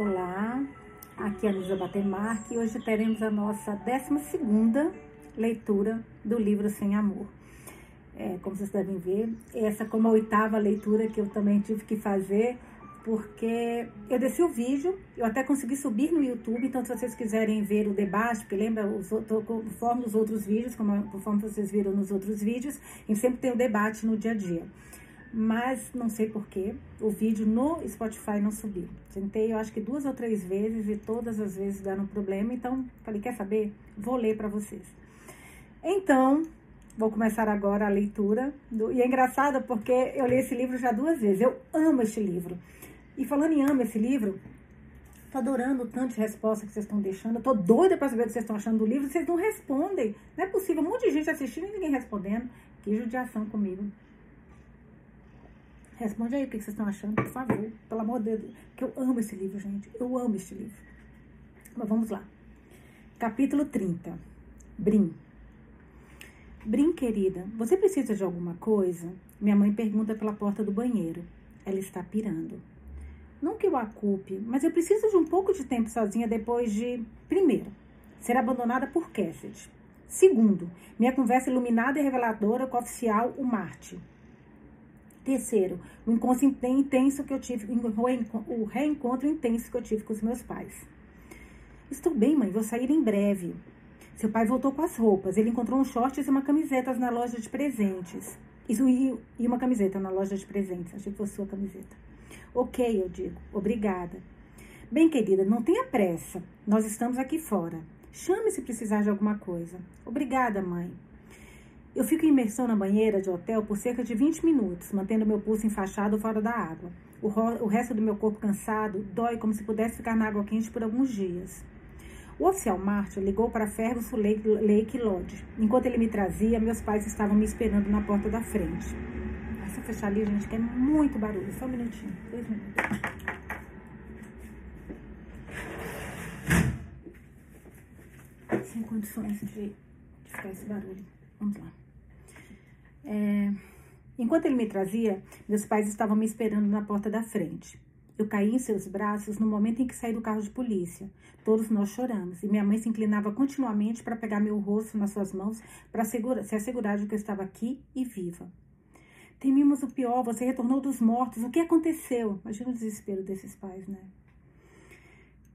Olá, aqui é a Luísa Batemarque e hoje teremos a nossa 12 leitura do livro Sem Amor. É, como vocês devem ver, essa como a oitava leitura que eu também tive que fazer, porque eu desci o vídeo, eu até consegui subir no YouTube, então se vocês quiserem ver o debate, porque lembra, os, conforme os outros vídeos, como, conforme vocês viram nos outros vídeos, a gente sempre tem o debate no dia a dia mas não sei porquê, o vídeo no Spotify não subiu. Tentei, eu acho que duas ou três vezes e todas as vezes deram problema, então falei, quer saber? Vou ler para vocês. Então, vou começar agora a leitura. Do, e é engraçado porque eu li esse livro já duas vezes, eu amo este livro. E falando em amo esse livro, tô adorando tanto de resposta que vocês estão deixando, eu tô doida para saber o que vocês estão achando do livro, vocês não respondem. Não é possível, um monte de gente assistindo e ninguém respondendo. Que judiação comigo. Responde aí o que vocês estão achando, por favor. Pelo amor de Deus. Que eu amo esse livro, gente. Eu amo este livro. Mas vamos lá. Capítulo 30. Brim. Brim, querida, você precisa de alguma coisa? Minha mãe pergunta pela porta do banheiro. Ela está pirando. Não que eu a culpe, mas eu preciso de um pouco de tempo sozinha depois de, primeiro, ser abandonada por Cassidy. Segundo, minha conversa iluminada e reveladora com o oficial, o Marte. Terceiro, o encontro intenso que eu tive, o reencontro intenso que eu tive com os meus pais. Estou bem, mãe, vou sair em breve. Seu pai voltou com as roupas. Ele encontrou um shorts e uma camiseta na loja de presentes. Isso, e uma camiseta na loja de presentes. Achei que fosse sua camiseta. Ok, eu digo. Obrigada. Bem, querida, não tenha pressa. Nós estamos aqui fora. Chame se precisar de alguma coisa. Obrigada, mãe. Eu fico em imersão na banheira de hotel por cerca de 20 minutos, mantendo meu pulso enfaixado fora da água. O, o resto do meu corpo cansado dói como se pudesse ficar na água quente por alguns dias. O oficial Martin ligou para Ferguson Lake, Lake Lodge. Enquanto ele me trazia, meus pais estavam me esperando na porta da frente. Essa fechar ali, gente, que é muito barulho. Só um minutinho, dois minutos. Sem condições de ficar esse barulho. Vamos lá. É, enquanto ele me trazia, meus pais estavam me esperando na porta da frente. Eu caí em seus braços no momento em que saí do carro de polícia. Todos nós choramos e minha mãe se inclinava continuamente para pegar meu rosto nas suas mãos para se assegurar de que eu estava aqui e viva. Temimos o pior, você retornou dos mortos. O que aconteceu? Imagina o desespero desses pais, né?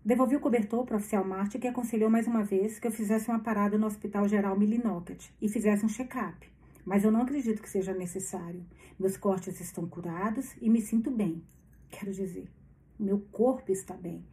Devolvi o cobertor para o oficial Marte, que aconselhou mais uma vez que eu fizesse uma parada no Hospital Geral Millinocket e fizesse um check-up mas eu não acredito que seja necessário. Meus cortes estão curados e me sinto bem. Quero dizer, meu corpo está bem,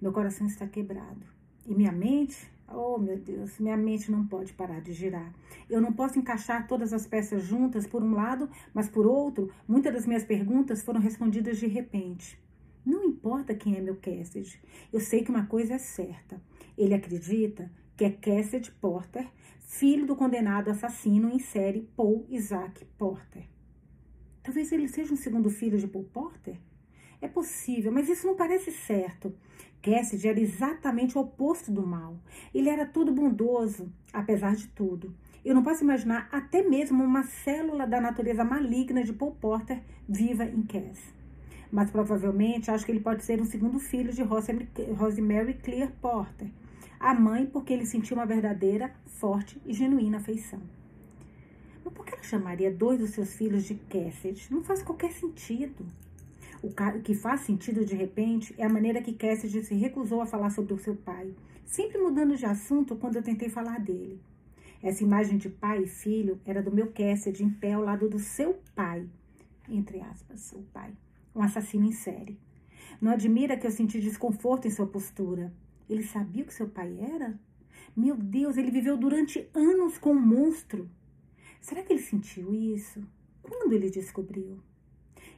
meu coração está quebrado. E minha mente, oh meu Deus, minha mente não pode parar de girar. Eu não posso encaixar todas as peças juntas por um lado, mas por outro, muitas das minhas perguntas foram respondidas de repente. Não importa quem é meu Cassidy, eu sei que uma coisa é certa. Ele acredita que é Cassidy Porter filho do condenado assassino em série Paul Isaac Porter. Talvez ele seja um segundo filho de Paul Porter? É possível, mas isso não parece certo. Cassidy era exatamente o oposto do mal. Ele era todo bondoso, apesar de tudo. Eu não posso imaginar até mesmo uma célula da natureza maligna de Paul Porter viva em Cass. Mas provavelmente acho que ele pode ser um segundo filho de Rosemary Clear Porter, a mãe porque ele sentiu uma verdadeira, forte e genuína afeição. Mas por que ela chamaria dois dos seus filhos de Cassidy? Não faz qualquer sentido. O que faz sentido de repente é a maneira que Cassidy se recusou a falar sobre o seu pai, sempre mudando de assunto quando eu tentei falar dele. Essa imagem de pai e filho era do meu Cassidy em pé ao lado do seu pai, entre aspas, seu pai, um assassino em série. Não admira que eu senti desconforto em sua postura. Ele sabia o que seu pai era? Meu Deus, ele viveu durante anos com um monstro. Será que ele sentiu isso? Quando ele descobriu?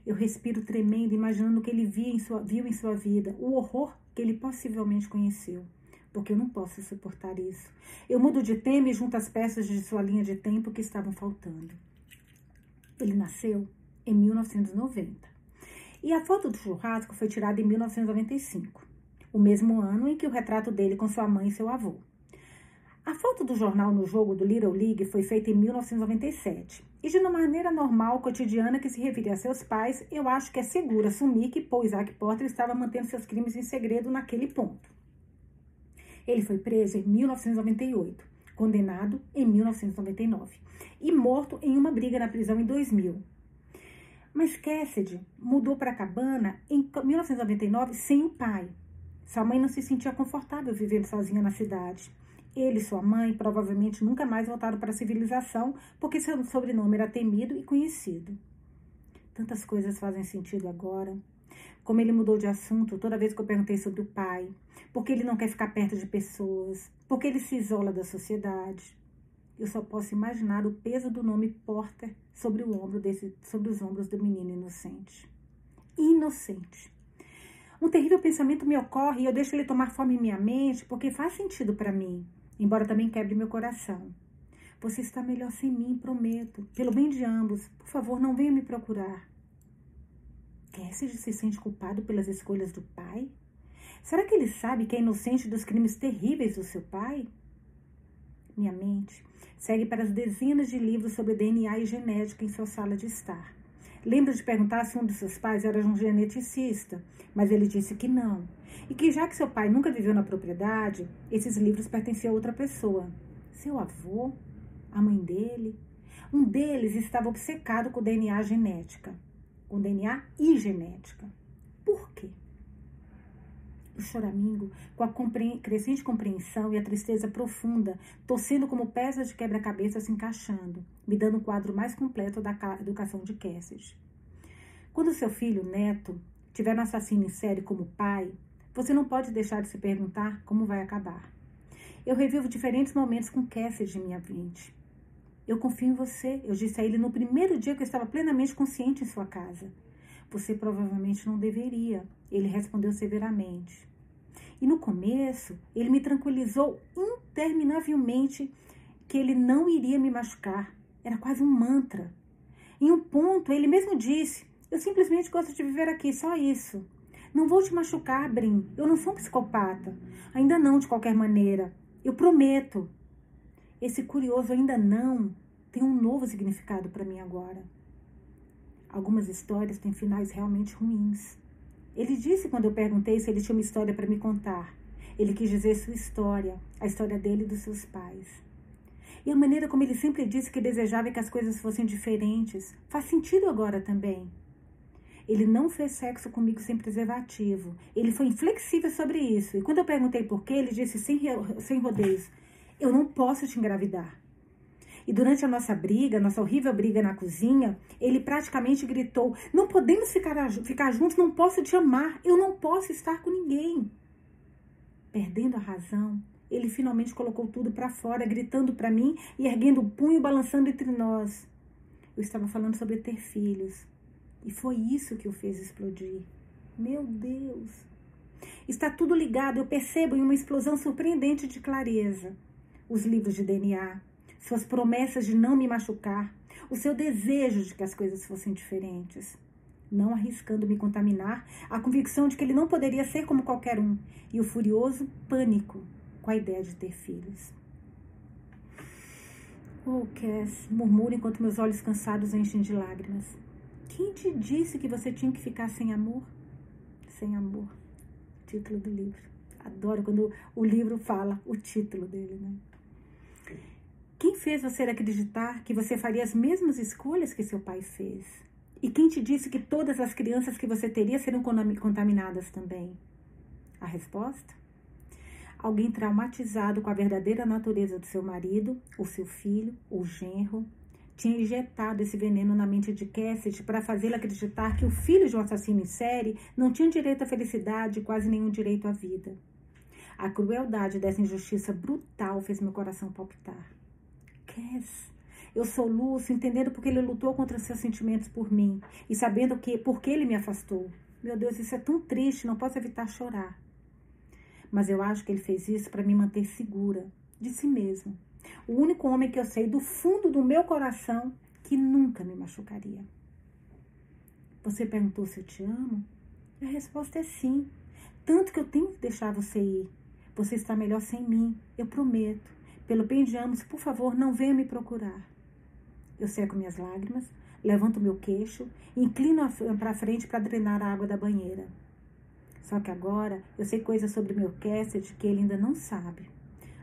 Eu respiro tremendo, imaginando o que ele viu em, sua, viu em sua vida, o horror que ele possivelmente conheceu. Porque eu não posso suportar isso. Eu mudo de tema e junto as peças de sua linha de tempo que estavam faltando. Ele nasceu em 1990. E a foto do churrasco foi tirada em 1995 o mesmo ano em que o retrato dele com sua mãe e seu avô. A foto do jornal no jogo do Little League foi feita em 1997. E de uma maneira normal, cotidiana, que se referia a seus pais, eu acho que é seguro assumir que Paul Isaac Potter estava mantendo seus crimes em segredo naquele ponto. Ele foi preso em 1998, condenado em 1999 e morto em uma briga na prisão em 2000. Mas Cassidy mudou para a cabana em 1999 sem o pai. Sua mãe não se sentia confortável vivendo sozinha na cidade. Ele e sua mãe provavelmente nunca mais voltaram para a civilização porque seu sobrenome era temido e conhecido. Tantas coisas fazem sentido agora. Como ele mudou de assunto toda vez que eu perguntei sobre o pai, porque ele não quer ficar perto de pessoas, porque ele se isola da sociedade. Eu só posso imaginar o peso do nome Porter sobre o ombro desse, sobre os ombros do menino inocente. Inocente. Um terrível pensamento me ocorre e eu deixo ele tomar forma em minha mente porque faz sentido para mim, embora também quebre meu coração. Você está melhor sem mim, prometo. Pelo bem de ambos, por favor, não venha me procurar. Cassidy se sente culpado pelas escolhas do pai? Será que ele sabe que é inocente dos crimes terríveis do seu pai? Minha mente segue para as dezenas de livros sobre DNA e genética em sua sala de estar. Lembro de perguntar se um de seus pais era um geneticista, mas ele disse que não. E que já que seu pai nunca viveu na propriedade, esses livros pertenciam a outra pessoa. Seu avô? A mãe dele? Um deles estava obcecado com DNA genética. Com DNA e genética. O choramingo, com a compre crescente compreensão e a tristeza profunda, torcendo como peças de quebra-cabeça se encaixando, me dando um quadro mais completo da educação de Cassidy. Quando seu filho, neto, tiver um assassino em série como pai, você não pode deixar de se perguntar como vai acabar. Eu revivo diferentes momentos com Cassidy em minha mente. Eu confio em você, eu disse a ele no primeiro dia que eu estava plenamente consciente em sua casa. Você provavelmente não deveria, ele respondeu severamente. E no começo, ele me tranquilizou interminavelmente que ele não iria me machucar. Era quase um mantra. Em um ponto, ele mesmo disse: Eu simplesmente gosto de viver aqui, só isso. Não vou te machucar, Brim. Eu não sou um psicopata. Ainda não, de qualquer maneira. Eu prometo. Esse curioso ainda não tem um novo significado para mim agora. Algumas histórias têm finais realmente ruins. Ele disse quando eu perguntei se ele tinha uma história para me contar. Ele quis dizer sua história, a história dele e dos seus pais. E a maneira como ele sempre disse que desejava que as coisas fossem diferentes faz sentido agora também. Ele não fez sexo comigo sem preservativo. Ele foi inflexível sobre isso. E quando eu perguntei por quê, ele disse sem, sem rodeios: Eu não posso te engravidar. E durante a nossa briga, nossa horrível briga na cozinha, ele praticamente gritou: Não podemos ficar, ficar juntos, não posso te amar, eu não posso estar com ninguém. Perdendo a razão, ele finalmente colocou tudo para fora, gritando para mim e erguendo o punho, balançando entre nós. Eu estava falando sobre ter filhos. E foi isso que o fez explodir. Meu Deus! Está tudo ligado, eu percebo em uma explosão surpreendente de clareza. Os livros de DNA, suas promessas de não me machucar, o seu desejo de que as coisas fossem diferentes. Não arriscando me contaminar, a convicção de que ele não poderia ser como qualquer um, e o furioso pânico com a ideia de ter filhos. Oh, Cass, murmuro enquanto meus olhos cansados enchem de lágrimas. Quem te disse que você tinha que ficar sem amor? Sem amor. Título do livro. Adoro quando o livro fala o título dele, né? Quem fez você acreditar que você faria as mesmas escolhas que seu pai fez? E quem te disse que todas as crianças que você teria seriam contaminadas também? A resposta? Alguém traumatizado com a verdadeira natureza do seu marido, ou seu filho, ou genro, tinha injetado esse veneno na mente de Cassidy para fazê-la acreditar que o filho de um assassino em série não tinha direito à felicidade e quase nenhum direito à vida. A crueldade dessa injustiça brutal fez meu coração palpitar. Cass. Eu soluço, entendendo porque ele lutou contra seus sentimentos por mim e sabendo que porque ele me afastou. Meu Deus, isso é tão triste, não posso evitar chorar. Mas eu acho que ele fez isso para me manter segura de si mesmo. O único homem que eu sei do fundo do meu coração que nunca me machucaria. Você perguntou se eu te amo? A resposta é sim. Tanto que eu tenho que deixar você ir. Você está melhor sem mim, eu prometo pelo bem de ambos, por favor, não venha me procurar. Eu seco minhas lágrimas, levanto meu queixo, inclino para frente para drenar a água da banheira. Só que agora eu sei coisas sobre meu Cassidy que ele ainda não sabe.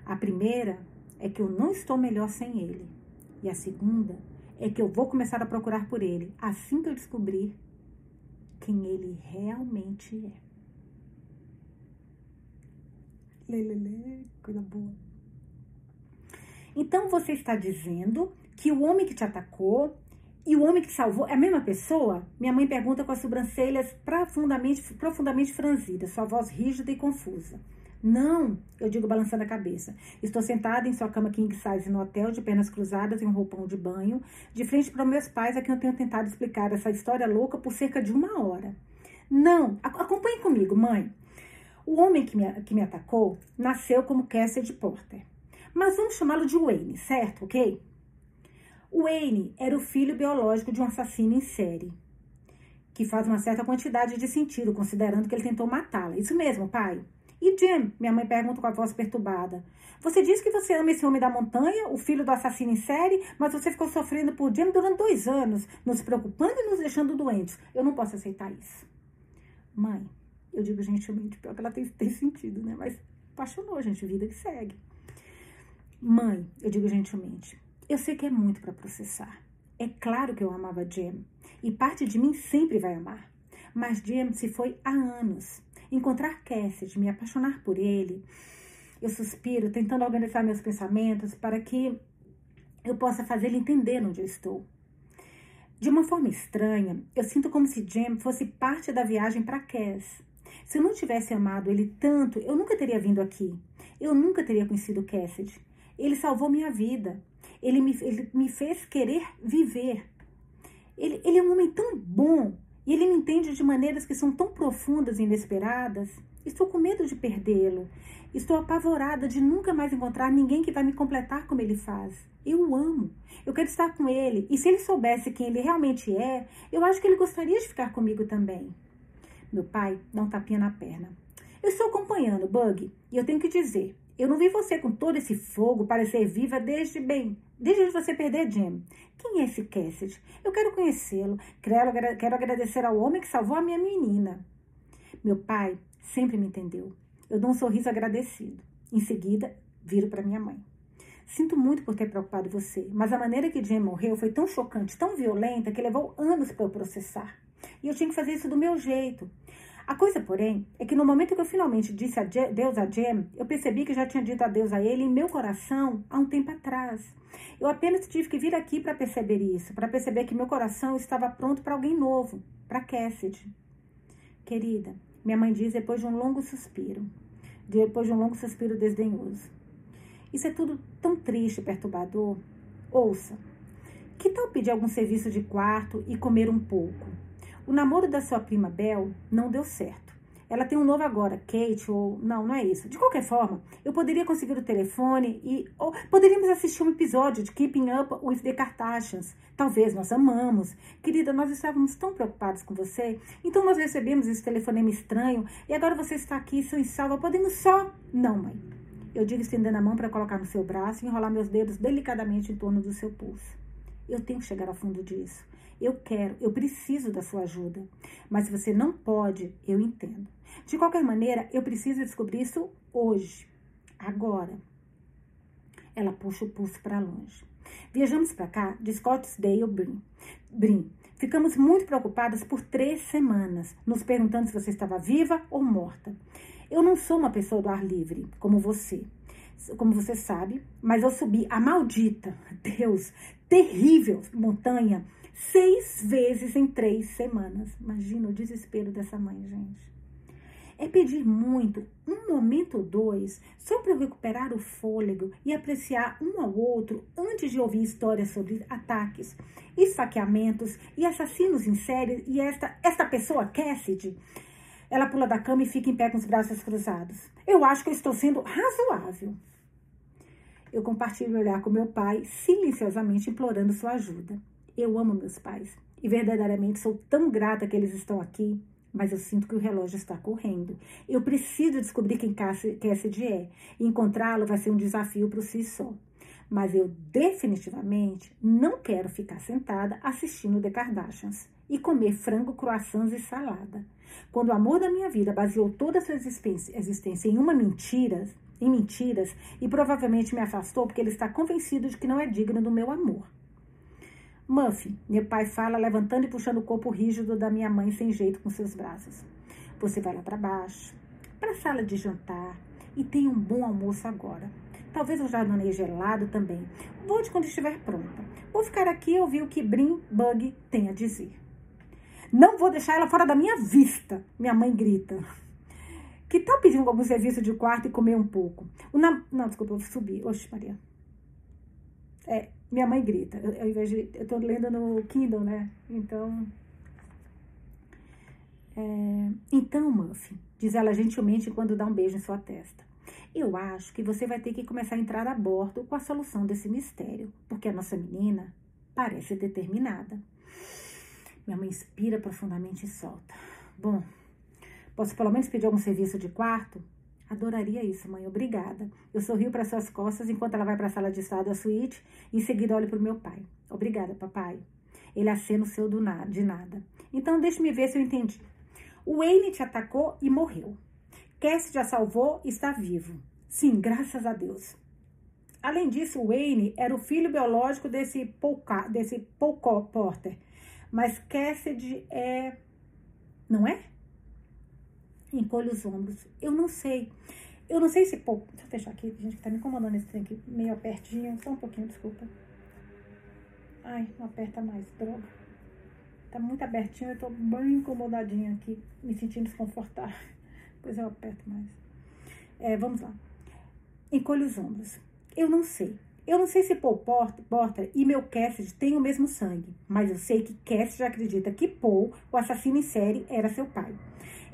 A primeira é que eu não estou melhor sem ele. E a segunda é que eu vou começar a procurar por ele assim que eu descobrir quem ele realmente é. Lelele, coisa boa. Então você está dizendo que o homem que te atacou e o homem que te salvou é a mesma pessoa? Minha mãe pergunta com as sobrancelhas profundamente, profundamente franzidas, sua voz rígida e confusa. Não, eu digo balançando a cabeça. Estou sentada em sua cama king size no hotel, de pernas cruzadas e um roupão de banho, de frente para meus pais, a quem eu tenho tentado explicar essa história louca por cerca de uma hora. Não, acompanhe comigo, mãe. O homem que me, que me atacou nasceu como Cassidy Porter. Mas vamos chamá-lo de Wayne, certo? Ok? Wayne era o filho biológico de um assassino em série, que faz uma certa quantidade de sentido, considerando que ele tentou matá-la. Isso mesmo, pai. E Jim? Minha mãe pergunta com a voz perturbada. Você diz que você ama esse homem da montanha, o filho do assassino em série, mas você ficou sofrendo por Jim durante dois anos, nos preocupando e nos deixando doentes. Eu não posso aceitar isso. Mãe, eu digo gentilmente, pior que ela tem, tem sentido, né? Mas apaixonou, gente, vida que segue. Mãe, eu digo gentilmente, eu sei que é muito para processar. É claro que eu amava Jim, e parte de mim sempre vai amar. Mas Jim se foi há anos encontrar Cassidy, me apaixonar por ele. Eu suspiro, tentando organizar meus pensamentos para que eu possa fazer ele entender onde eu estou. De uma forma estranha, eu sinto como se Jim fosse parte da viagem para Cass. Se eu não tivesse amado ele tanto, eu nunca teria vindo aqui. Eu nunca teria conhecido Cassidy. Ele salvou minha vida. Ele me, ele me fez querer viver. Ele, ele é um homem tão bom e ele me entende de maneiras que são tão profundas e inesperadas. Estou com medo de perdê-lo. Estou apavorada de nunca mais encontrar ninguém que vai me completar como ele faz. Eu o amo. Eu quero estar com ele. E se ele soubesse quem ele realmente é, eu acho que ele gostaria de ficar comigo também. Meu pai dá um tapinha na perna. Eu estou acompanhando, Bug, e eu tenho que dizer, eu não vi você com todo esse fogo parecer viva desde bem, desde você perder Jim. Quem é esse Cassidy? Eu quero conhecê-lo. Quero, quero agradecer ao homem que salvou a minha menina. Meu pai sempre me entendeu. Eu dou um sorriso agradecido. Em seguida, viro para minha mãe. Sinto muito por ter preocupado você, mas a maneira que Jim morreu foi tão chocante, tão violenta, que levou anos para eu processar. E eu tinha que fazer isso do meu jeito. A coisa, porém, é que no momento que eu finalmente disse adeus a Jem, eu percebi que já tinha dito adeus a ele em meu coração há um tempo atrás. Eu apenas tive que vir aqui para perceber isso, para perceber que meu coração estava pronto para alguém novo, para Cassidy. Querida, minha mãe diz depois de um longo suspiro, depois de um longo suspiro desdenhoso. Isso é tudo tão triste e perturbador. Ouça, que tal pedir algum serviço de quarto e comer um pouco? O namoro da sua prima Bel não deu certo. Ela tem um novo agora, Kate, ou. Não, não é isso. De qualquer forma, eu poderia conseguir o telefone e. Ou poderíamos assistir um episódio de Keeping Up with the Kardashians. Talvez nós amamos. Querida, nós estávamos tão preocupados com você. Então nós recebemos esse telefonema estranho e agora você está aqui, seu salva. Podemos só. Não, mãe. Eu digo estendendo a mão para colocar no seu braço e enrolar meus dedos delicadamente em torno do seu pulso. Eu tenho que chegar ao fundo disso. Eu quero, eu preciso da sua ajuda. Mas se você não pode, eu entendo. De qualquer maneira, eu preciso descobrir isso hoje, agora. Ela puxa o pulso para longe. Viajamos para cá de Scottsdale Brim. Brim. Ficamos muito preocupadas por três semanas, nos perguntando se você estava viva ou morta. Eu não sou uma pessoa do ar livre, como você como você sabe, mas eu subi a maldita, Deus, terrível montanha seis vezes em três semanas. Imagina o desespero dessa mãe, gente. É pedir muito, um momento ou dois, só para recuperar o fôlego e apreciar um ao outro antes de ouvir histórias sobre ataques, esfaqueamentos e assassinos em série. E esta, esta pessoa, Cassidy, ela pula da cama e fica em pé com os braços cruzados. Eu acho que eu estou sendo razoável. Eu compartilho o olhar com meu pai, silenciosamente implorando sua ajuda. Eu amo meus pais e verdadeiramente sou tão grata que eles estão aqui. mas eu sinto que o relógio está correndo. Eu preciso descobrir quem Cassidy é. Encontrá-lo vai ser um desafio para si só. Mas eu definitivamente não quero ficar sentada assistindo The Kardashians e comer frango, croissants e salada. Quando o amor da minha vida baseou toda a sua existência em uma mentira, em mentiras, e provavelmente me afastou porque ele está convencido de que não é digno do meu amor. Muffy, meu pai fala, levantando e puxando o corpo rígido da minha mãe sem jeito com seus braços. Você vai lá para baixo, para a sala de jantar, e tem um bom almoço agora. Talvez já danei gelado também. Volte quando estiver pronta. Vou ficar aqui e ouvir o que Brim Bug tem a dizer. Não vou deixar ela fora da minha vista, minha mãe grita. Que tal pedir algum serviço de quarto e comer um pouco? O nam... Não, desculpa, eu subi. Oxe, Maria. É, minha mãe grita. Eu, ao invés de, eu tô lendo no Kindle, né? Então. É, então, Muffin, diz ela gentilmente quando dá um beijo em sua testa. Eu acho que você vai ter que começar a entrar a bordo com a solução desse mistério, porque a nossa menina parece determinada. Minha mãe inspira profundamente e solta. Bom, posso pelo menos pedir algum serviço de quarto? Adoraria isso, mãe. Obrigada. Eu sorrio para suas costas enquanto ela vai para a sala de estado da suíte em seguida olho para o meu pai. Obrigada, papai. Ele acena o seu do de nada. Então, deixe-me ver se eu entendi. O Wayne te atacou e morreu. Cassie já salvou e está vivo. Sim, graças a Deus. Além disso, o Wayne era o filho biológico desse Paul, desse Paul Porter. Mas Cassidy é... Não é? Encolhe os ombros. Eu não sei. Eu não sei se. Pô, deixa eu fechar aqui, gente, que tá me incomodando esse trem aqui, meio apertinho. Só um pouquinho, desculpa. Ai, não aperta mais, droga. Tá muito abertinho, eu tô bem incomodadinha aqui, me sentindo desconfortável. Pois eu aperto mais. É, vamos lá. Encolhe os ombros. Eu não sei. Eu não sei se Paul Porter e meu Cassidy têm o mesmo sangue, mas eu sei que Cassidy acredita que Paul, o assassino em série, era seu pai.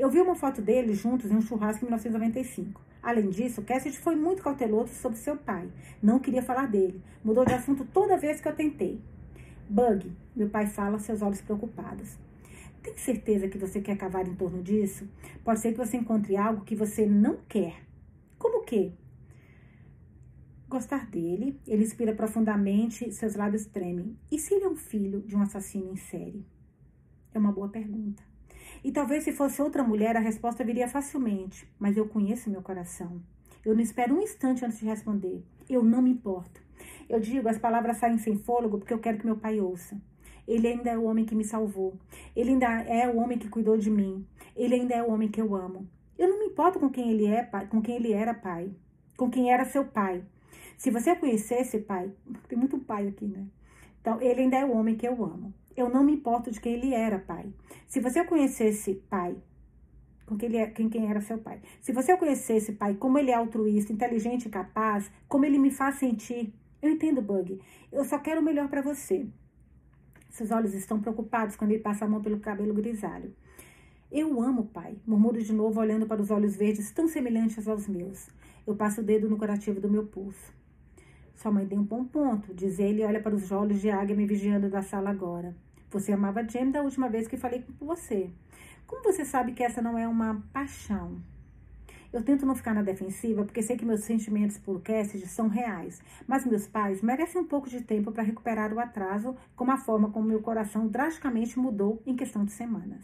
Eu vi uma foto deles juntos em um churrasco em 1995. Além disso, Cassidy foi muito cauteloso sobre seu pai. Não queria falar dele. Mudou de assunto toda vez que eu tentei. Bug, meu pai fala, seus olhos preocupados. Tem certeza que você quer cavar em torno disso? Pode ser que você encontre algo que você não quer. Como que? Gostar dele, ele inspira profundamente, seus lábios tremem. E se ele é um filho de um assassino em série? É uma boa pergunta. E talvez se fosse outra mulher, a resposta viria facilmente. Mas eu conheço meu coração. Eu não espero um instante antes de responder. Eu não me importo. Eu digo, as palavras saem sem fôlego porque eu quero que meu pai ouça. Ele ainda é o homem que me salvou. Ele ainda é o homem que cuidou de mim. Ele ainda é o homem que eu amo. Eu não me importo com quem ele é, pai, com quem ele era pai, com quem era seu pai. Se você conhecesse pai, tem muito pai aqui, né? Então, ele ainda é o homem que eu amo. Eu não me importo de quem ele era, pai. Se você conhecesse pai, com quem, ele é, quem, quem era seu pai. Se você conhecesse pai, como ele é altruísta, inteligente e capaz, como ele me faz sentir. Eu entendo, Bug. Eu só quero o melhor para você. Seus olhos estão preocupados quando ele passa a mão pelo cabelo grisalho. Eu amo, pai, murmuro de novo, olhando para os olhos verdes tão semelhantes aos meus. Eu passo o dedo no curativo do meu pulso. Sua mãe tem um bom ponto, diz ele e olha para os olhos de águia me vigiando da sala agora. Você amava Jamie da última vez que falei com você. Como você sabe que essa não é uma paixão? Eu tento não ficar na defensiva porque sei que meus sentimentos por Cassidy são reais, mas meus pais merecem um pouco de tempo para recuperar o atraso, como a forma como meu coração drasticamente mudou em questão de semanas.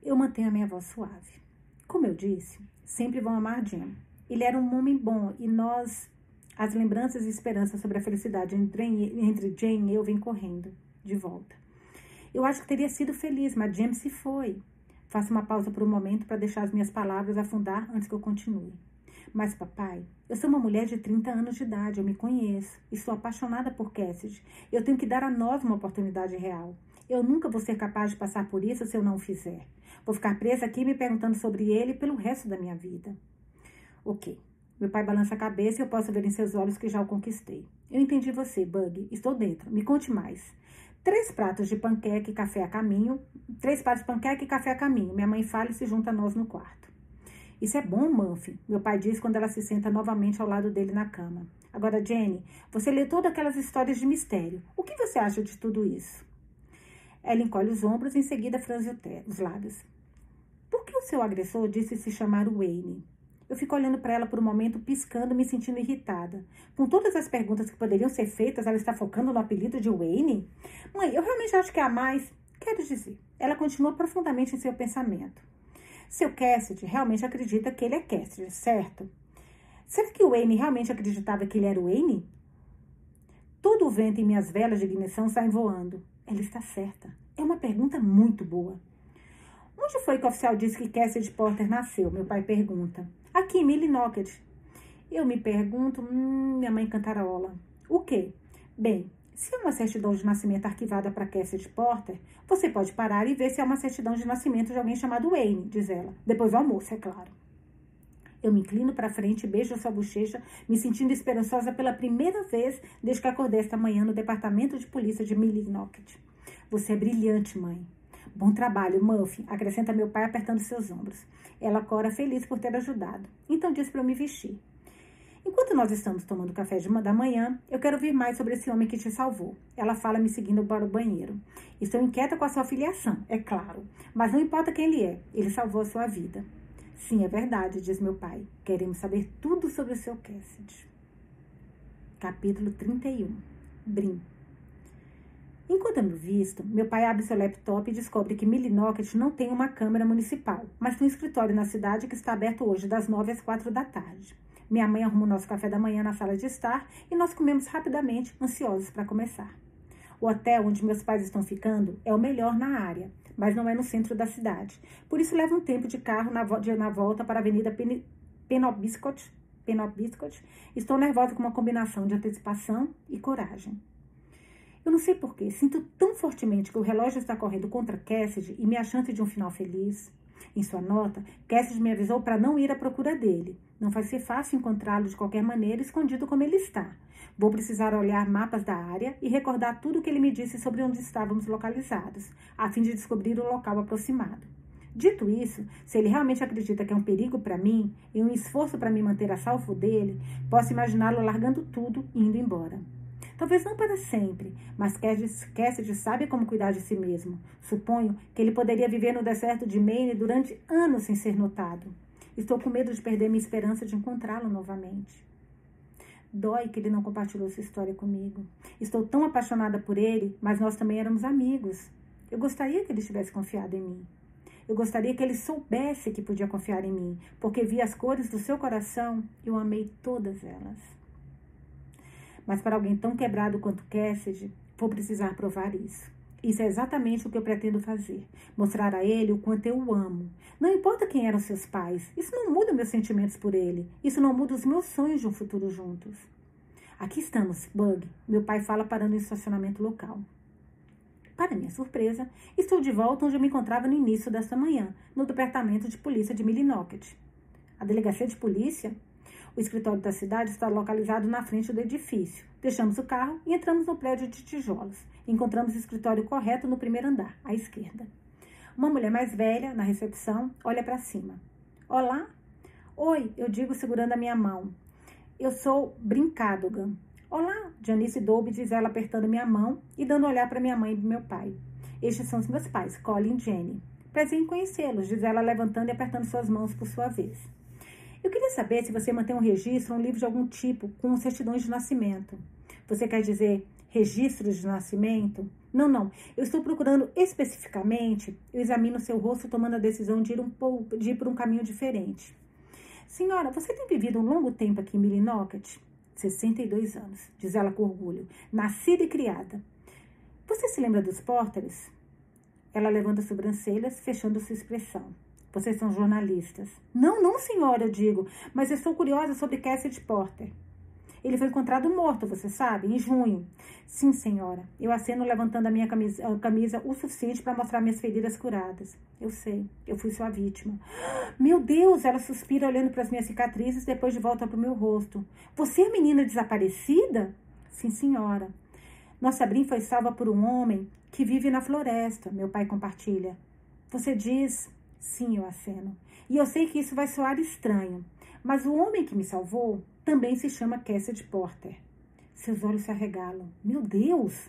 Eu mantenho a minha voz suave. Como eu disse, sempre vão amar Jim. Ele era um homem bom e nós as lembranças e esperanças sobre a felicidade entre Jane e eu vêm correndo de volta. Eu acho que teria sido feliz, mas James se foi. Faço uma pausa por um momento para deixar as minhas palavras afundar antes que eu continue. Mas, papai, eu sou uma mulher de 30 anos de idade, eu me conheço e sou apaixonada por Cassidy. Eu tenho que dar a nós uma oportunidade real. Eu nunca vou ser capaz de passar por isso se eu não fizer. Vou ficar presa aqui me perguntando sobre ele pelo resto da minha vida. Ok. Meu pai balança a cabeça e eu posso ver em seus olhos que já o conquistei. Eu entendi você, Bug. Estou dentro. Me conte mais. Três pratos de panqueca e café a caminho. Três pratos de panqueca e café a caminho. Minha mãe fala e se junta a nós no quarto. Isso é bom, Muffy, meu pai diz quando ela se senta novamente ao lado dele na cama. Agora, Jenny, você lê todas aquelas histórias de mistério. O que você acha de tudo isso? Ela encolhe os ombros e em seguida franze os lábios. Por que o seu agressor disse se chamar Wayne? Eu fico olhando para ela por um momento, piscando, me sentindo irritada. Com todas as perguntas que poderiam ser feitas, ela está focando no apelido de Wayne? Mãe, eu realmente acho que há mais. Quero dizer, ela continua profundamente em seu pensamento. Seu Cassidy realmente acredita que ele é Cassidy, certo? Será que Wayne realmente acreditava que ele era Wayne? Todo o vento em minhas velas de ignição sai voando. Ela está certa. É uma pergunta muito boa. Onde foi que o oficial disse que Cassidy Porter nasceu? Meu pai pergunta. Aqui, em Millinocket. Eu me pergunto, hum, minha mãe cantarola. O quê? Bem, se é uma certidão de nascimento arquivada para Cassidy Porter, você pode parar e ver se é uma certidão de nascimento de alguém chamado Wayne, diz ela. Depois do almoço, é claro. Eu me inclino para frente, beijo sua bochecha, me sentindo esperançosa pela primeira vez desde que acordei esta manhã no departamento de polícia de Millinocket. Você é brilhante, mãe. Bom trabalho, Muffin, acrescenta meu pai apertando seus ombros. Ela cora feliz por ter ajudado. Então diz para eu me vestir. Enquanto nós estamos tomando café de uma da manhã, eu quero ouvir mais sobre esse homem que te salvou. Ela fala me seguindo para o banheiro. Estou inquieta com a sua filiação, é claro. Mas não importa quem ele é, ele salvou a sua vida. Sim, é verdade, diz meu pai. Queremos saber tudo sobre o seu Cassidy. Capítulo 31 Brim Enquanto eu me visto, meu pai abre seu laptop e descobre que Millinocket não tem uma câmera municipal, mas tem um escritório na cidade que está aberto hoje das 9 às 4 da tarde. Minha mãe arruma o nosso café da manhã na sala de estar e nós comemos rapidamente, ansiosos para começar. O hotel onde meus pais estão ficando é o melhor na área, mas não é no centro da cidade. Por isso leva um tempo de carro na, de, na volta para a Avenida Pen, Penobiscot. Penobiscot. Estou nervosa com uma combinação de antecipação e coragem. Eu não sei porquê, sinto tão fortemente que o relógio está correndo contra Cassidy e minha chance de um final feliz. Em sua nota, Cassidy me avisou para não ir à procura dele. Não vai ser fácil encontrá-lo de qualquer maneira, escondido como ele está. Vou precisar olhar mapas da área e recordar tudo o que ele me disse sobre onde estávamos localizados, a fim de descobrir o local aproximado. Dito isso, se ele realmente acredita que é um perigo para mim e um esforço para me manter a salvo dele, posso imaginá-lo largando tudo e indo embora. Talvez não para sempre, mas Cassidy sabe como cuidar de si mesmo. Suponho que ele poderia viver no deserto de Maine durante anos sem ser notado. Estou com medo de perder minha esperança de encontrá-lo novamente. Dói que ele não compartilhou sua história comigo. Estou tão apaixonada por ele, mas nós também éramos amigos. Eu gostaria que ele tivesse confiado em mim. Eu gostaria que ele soubesse que podia confiar em mim, porque vi as cores do seu coração e eu amei todas elas. Mas para alguém tão quebrado quanto Cassidy, vou precisar provar isso. Isso é exatamente o que eu pretendo fazer. Mostrar a ele o quanto eu o amo. Não importa quem eram seus pais. Isso não muda meus sentimentos por ele. Isso não muda os meus sonhos de um futuro juntos. Aqui estamos, Bug. Meu pai fala parando em estacionamento local. Para minha surpresa, estou de volta onde eu me encontrava no início desta manhã, no departamento de polícia de Millinocket. A delegacia de polícia o escritório da cidade está localizado na frente do edifício. Deixamos o carro e entramos no prédio de tijolos. Encontramos o escritório correto no primeiro andar, à esquerda. Uma mulher mais velha, na recepção, olha para cima. Olá? Oi, eu digo segurando a minha mão. Eu sou Brincadogan. Olá, Janice Dolby, diz ela apertando minha mão e dando olhar para minha mãe e meu pai. Estes são os meus pais, Colin e Jenny. Prazer em conhecê-los, diz ela levantando e apertando suas mãos por sua vez. Eu queria saber se você mantém um registro, um livro de algum tipo, com certidões de nascimento. Você quer dizer registros de nascimento? Não, não. Eu estou procurando especificamente, eu examino seu rosto tomando a decisão de ir, um pouco, de ir por um caminho diferente. Senhora, você tem vivido um longo tempo aqui em Millinocket? 62 anos, diz ela com orgulho. Nascida e criada. Você se lembra dos Porters? Ela levanta as sobrancelhas, fechando sua expressão. Vocês são jornalistas. Não, não, senhora, eu digo, mas estou curiosa sobre Cassidy Porter. Ele foi encontrado morto, você sabe, em junho. Sim, senhora. Eu aceno levantando a minha camisa, a camisa o suficiente para mostrar minhas feridas curadas. Eu sei, eu fui sua vítima. Meu Deus, ela suspira olhando para as minhas cicatrizes, depois de volta para o meu rosto. Você é menina desaparecida? Sim, senhora. Nossa Brim foi salva por um homem que vive na floresta, meu pai compartilha. Você diz Sim, eu aceno. E eu sei que isso vai soar estranho, mas o homem que me salvou também se chama Cassidy Porter. Seus olhos se arregalam. Meu Deus!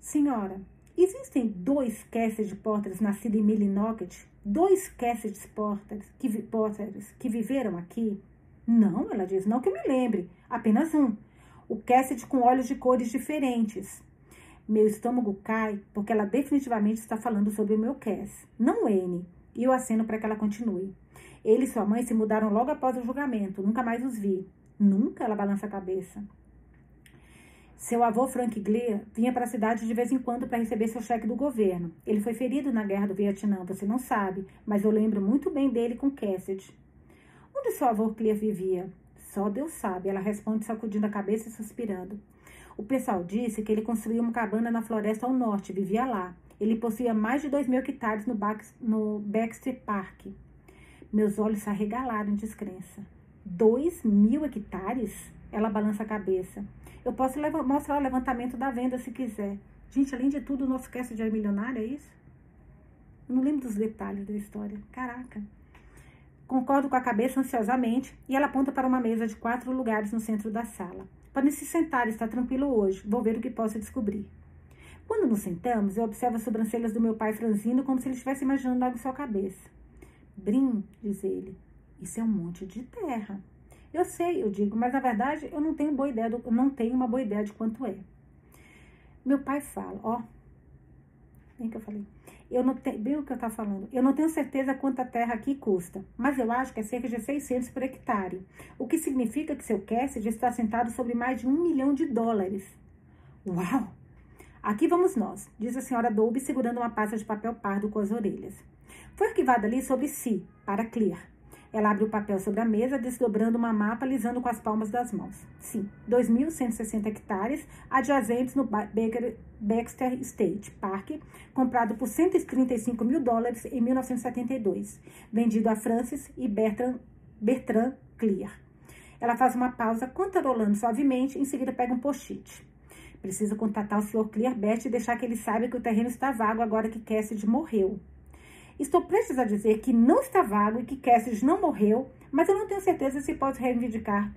Senhora, Existem dois Cassidy Porters nascidos em Millinocket? Dois Cassidy Porters que, Porters que viveram aqui? Não, ela diz, não que eu me lembre, apenas um. O Cassidy com olhos de cores diferentes. Meu estômago cai porque ela definitivamente está falando sobre o meu Cass, não N. E eu aceno para que ela continue. Ele e sua mãe se mudaram logo após o julgamento, nunca mais os vi. Nunca? Ela balança a cabeça. Seu avô Frank Gleer vinha para a cidade de vez em quando para receber seu cheque do governo. Ele foi ferido na guerra do Vietnã, você não sabe, mas eu lembro muito bem dele com Cassidy. Onde seu avô Gleer vivia? Só Deus sabe, ela responde sacudindo a cabeça e suspirando. O pessoal disse que ele construiu uma cabana na floresta ao norte, vivia lá. Ele possuía mais de dois mil hectares no, no Baxter Park. Meus olhos se arregalaram em descrença. Dois mil hectares? Ela balança a cabeça. Eu posso mostrar o levantamento da venda se quiser. Gente, além de tudo, o nosso cast de milionário, é isso? Não lembro dos detalhes da história. Caraca. Concordo com a cabeça ansiosamente e ela aponta para uma mesa de quatro lugares no centro da sala. Podem se sentar, está tranquilo hoje. Vou ver o que posso descobrir. Quando nos sentamos, eu observo as sobrancelhas do meu pai franzindo como se ele estivesse imaginando algo em sua cabeça. Brim, diz ele, isso é um monte de terra. Eu sei, eu digo, mas na verdade eu não tenho boa ideia, do, não tenho uma boa ideia de quanto é. Meu pai fala, ó, bem que eu falei, eu não tenho, bem o que eu estava falando, eu não tenho certeza quanto a terra aqui custa, mas eu acho que é cerca de 600 por hectare, o que significa que seu Cassidy está sentado sobre mais de um milhão de dólares. Uau! Aqui vamos nós, diz a senhora Dolby segurando uma pasta de papel pardo com as orelhas. Foi arquivado ali sobre si, para Clear. Ela abre o papel sobre a mesa, desdobrando uma mapa, lisando com as palmas das mãos. Sim, 2.160 hectares adjacentes no Baker, Baxter State Park, comprado por 135 mil dólares em 1972, vendido a Francis e Bertrand, Bertrand Clear. Ela faz uma pausa, cantarolando suavemente, em seguida pega um post-it. Preciso contatar o Sr. Clearbert e deixar que ele saiba que o terreno está vago agora que Cassidy morreu. Estou prestes a dizer que não está vago e que Cassidy não morreu, mas eu não tenho certeza se posso reivindicar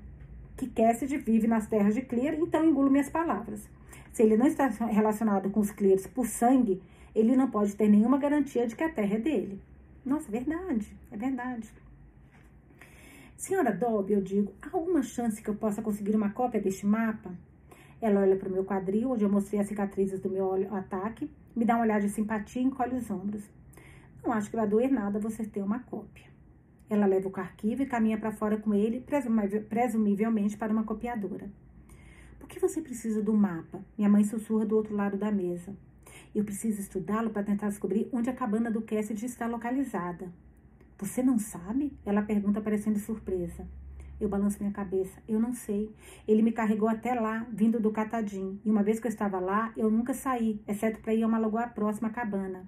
que Cassidy vive nas terras de Clear, então engulo minhas palavras. Se ele não está relacionado com os Clears por sangue, ele não pode ter nenhuma garantia de que a terra é dele. Nossa, verdade, é verdade. Senhora Dobby, eu digo, há alguma chance que eu possa conseguir uma cópia deste mapa? Ela olha para o meu quadril, onde eu mostrei as cicatrizes do meu ataque, me dá um olhar de simpatia e encolhe os ombros. Não acho que vai doer nada você ter uma cópia. Ela leva o arquivo e caminha para fora com ele, presumivelmente para uma copiadora. Por que você precisa do mapa? Minha mãe sussurra do outro lado da mesa. Eu preciso estudá-lo para tentar descobrir onde a cabana do Cassidy está localizada. Você não sabe? Ela pergunta, parecendo surpresa. Eu balanço minha cabeça. Eu não sei. Ele me carregou até lá, vindo do Catadim. E uma vez que eu estava lá, eu nunca saí, exceto para ir a uma lagoa próxima à cabana.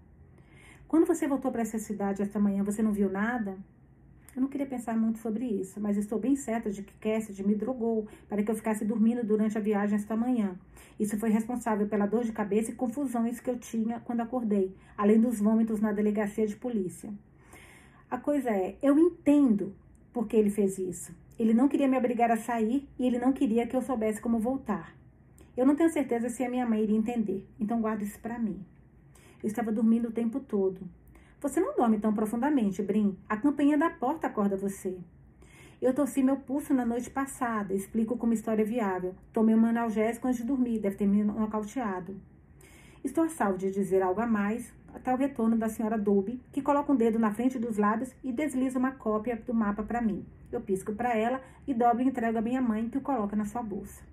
Quando você voltou para essa cidade esta manhã, você não viu nada? Eu não queria pensar muito sobre isso, mas estou bem certa de que Cassidy me drogou para que eu ficasse dormindo durante a viagem esta manhã. Isso foi responsável pela dor de cabeça e confusões que eu tinha quando acordei, além dos vômitos na delegacia de polícia. A coisa é, eu entendo por que ele fez isso. Ele não queria me obrigar a sair e ele não queria que eu soubesse como voltar. Eu não tenho certeza se a minha mãe iria entender, então guardo isso para mim. Eu estava dormindo o tempo todo. Você não dorme tão profundamente, Brim. A campainha da porta acorda você. Eu torci meu pulso na noite passada, explico como história viável. Tomei um analgésico antes de dormir, deve ter me nocauteado. Estou a salvo de dizer algo a mais até o retorno da senhora Dolby, que coloca um dedo na frente dos lábios e desliza uma cópia do mapa para mim. Eu pisco para ela e dobro e entrego a minha mãe, que o coloca na sua bolsa.